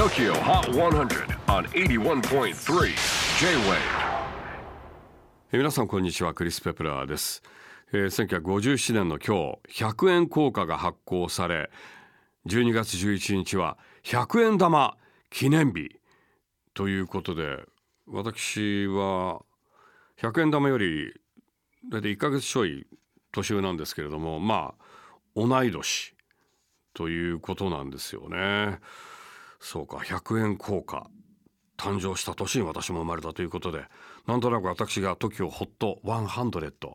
TOKYO HOT 100 on 81.3 J-WAVE 皆さんこんにちは。クリス・ペプラーです、えー、1957年の今日100円硬貨が発行され12月11日は100円玉記念日ということで私は100円玉より大体1ヶ月ちょい年上なんですけれどもまあ同い年ということなんですよね。そうか100円硬貨。誕生した年に私も生まれたということでなんとなく私が TOKIOHOT100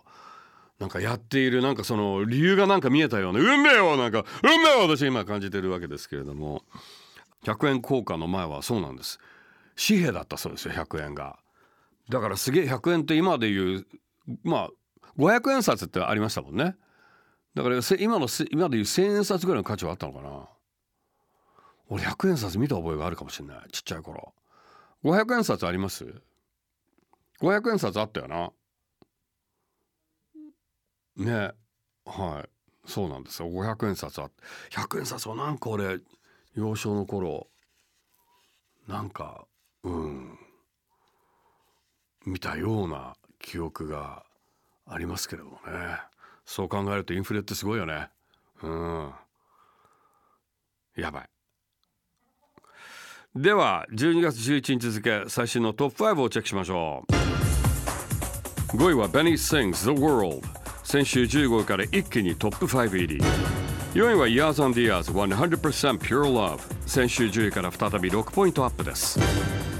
なんかやっているなんかその理由がなんか見えたような運命をなんか運命を私今感じてるわけですけれども。100円硬貨の前はそうなんです。紙幣だったそうですよ100円が。だからすげえ100円って今でいうまあ500円札ってありましたもんね。だから今の今でいう1000円札ぐらいの価値はあったのかな。俺100円札見た覚えがあるかもしれない。ちっちゃい頃。500円札あります？500円札あったよな。ね。はい。そうなんですよ。500円札あ100円札はなんか俺幼少の頃なんかうん。見たような記憶がありますけれどもね。そう考えるとインフレってすごいよね。うん。やばい。では12月11日付最新のトップ5をチェックしましょう。5位は Benny Sings The World 先週15位から一気にトップ5入り。4位は Years on the Years 100% Pure Love 先週10位から再び6ポイントアップです。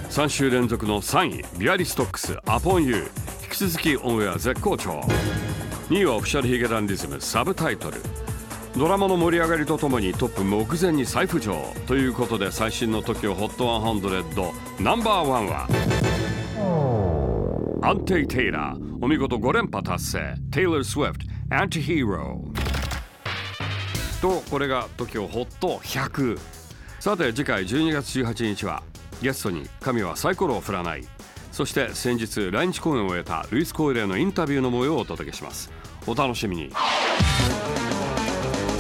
3週連続の3位 Bialystocks Upon You 引き続きオンエア絶好調。2位は Official髭男dism Subtitle。ドラマの盛り上がりとともにトップ目前に再浮上ということで最新の TOKIOHOT100 ナンバーワンはアンテイ・テイラーお見事5連覇達成。テイラー・スウィフト Anti-Hero とこれが TOKIOHOT100 さて次回12月18日はゲストに神はサイコロを振らない。そして先日来日公演を終えたルイス・コイレーのインタビューの模様をお届けします。お楽しみに。